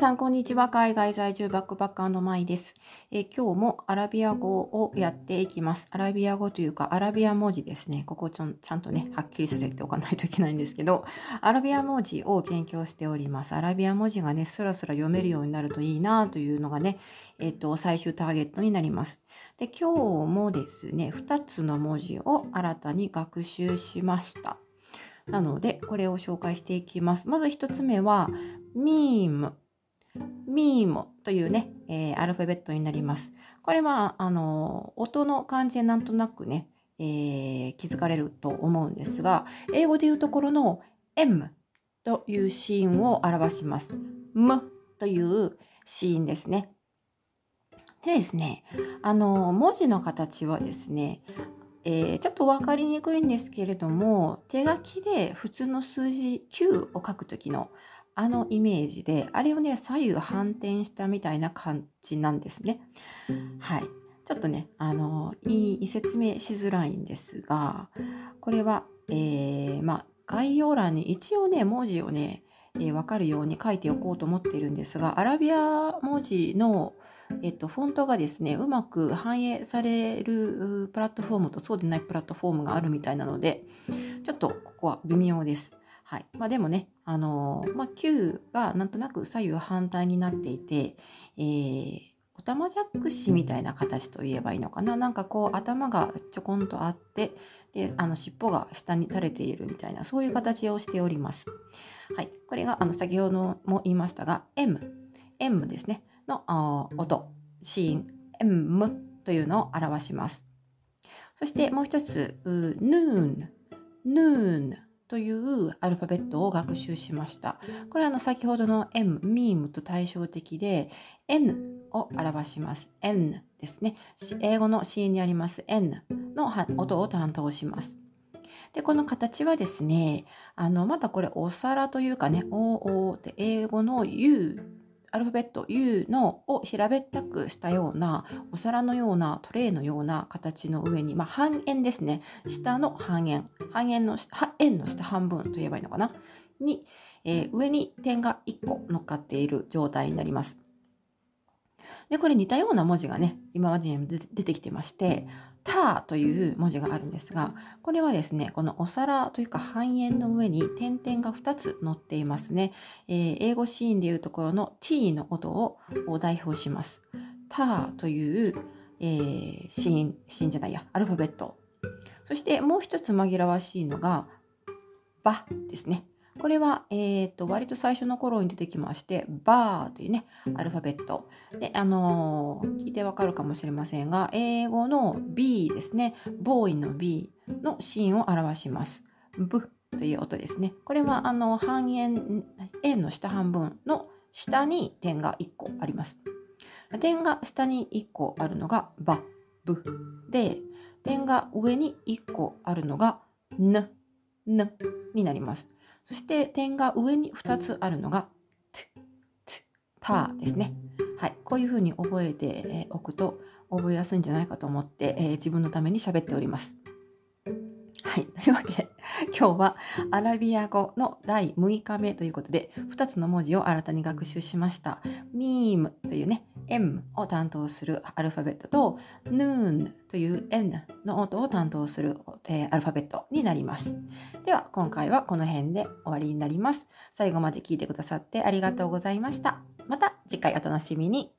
さん、こんにちは。海外在住バックパッカーのマイです、え今日もアラビア語をやっていきます。アラビア語というか、アラビア文字ですね。ここちょちゃんとね、はっきりさせておかないといけないんですけど、アラビア文字を勉強しております。アラビア文字がね、スラスラ読めるようになるといいなというのがね、えっ、と、最終ターゲットになります。で、今日もですね、2つの文字を新たに学習しました。なので、これを紹介していきます。まず1つ目は、ミーム。ミームというね、えーアルファベットになります。これは、あの、音の感じでなんとなくね、えー気づかれると思うんですが、英語でいうところの M というシーンを表します。M というシーンですね。でですね、あの、文字の形はですね、えーちょっと分かりにくいんですけれども、手書きで普通の数字9を書くときのあのイメージで、あれをね、左右反転したみたいな感じなんですね。はい。ちょっとね、あの、いい説明しづらいんですが、これは、えーまあ、概要欄に一応ね、文字をね、えーわかるように書いておこうと思っているんですが、アラビア文字の、えっと、フォントがですね、うまく反映されるプラットフォームとそうでないプラットフォームがあるみたいなので、ちょっとここは微妙です。はい。まあでもね、あのまあ、Q がなんとなく左右反対になっていて、えー、おたまじゃくしみたいな形と言えばいいのかな？なんかこう頭がちょこんとあって、で、あの尻尾が下に垂れているみたいな、そういう形をしております。はい。これが、あの、先ほども言いましたが、M、M ですね、のあ音、シーン、M というのを表します。そしてもう一つ、う Noon、Noon というアルファベットを学習しました。これはあの先ほどの M、meme と対照的で N を表します。N ですね。英語の C にあります N の音を担当します。で、この形はですね、あの、またこれお皿というかね、OO って英語の U、アルファベット U のを平べったくしたようなお皿のようなトレイのような形の上に、まあ、半円ですね。下の半円。半円の下、円の下半分といえばいいのかな？に、えー上に点が1個乗っかっている状態になります。で、これ似たような文字がね、今までにも出てきてまして、ターという文字があるんですが、これはですね、このお皿というか半円の上に点々が2つ乗っていますね。えー英語シーンでいうところの t の音を代表します。ターという、えーシーン、シーンじゃないや、アルファベット。そしてもう一つ紛らわしいのが、バですね。これは、えー、と割と最初の頃に出てきまして、バーというね、アルファベット。で、あのー聞いてわかるかもしれませんが、英語の B ですね、ボーイの B のシーンを表します。ブという音ですね。これは、あの、半円、円の下半分の下に点が1個あります。点が下に1個あるのがバ、ブで、点が上に1個あるのがヌ、ヌになります。そして点が上に2つあるのが、タですね。はい。こういうふうに覚えておくと覚えやすいんじゃないかと思って、えー自分のために喋っております。はい。というわけで、今日はアラビア語の第6日目ということで、2つの文字を新たに学習しました。ミームというね、M を担当するアルファベットと、Noon という N の音を担当する、えーアルファベットになります。では、今回はこの辺で終わりになります。最後まで聞いてくださってありがとうございました。また次回お楽しみに。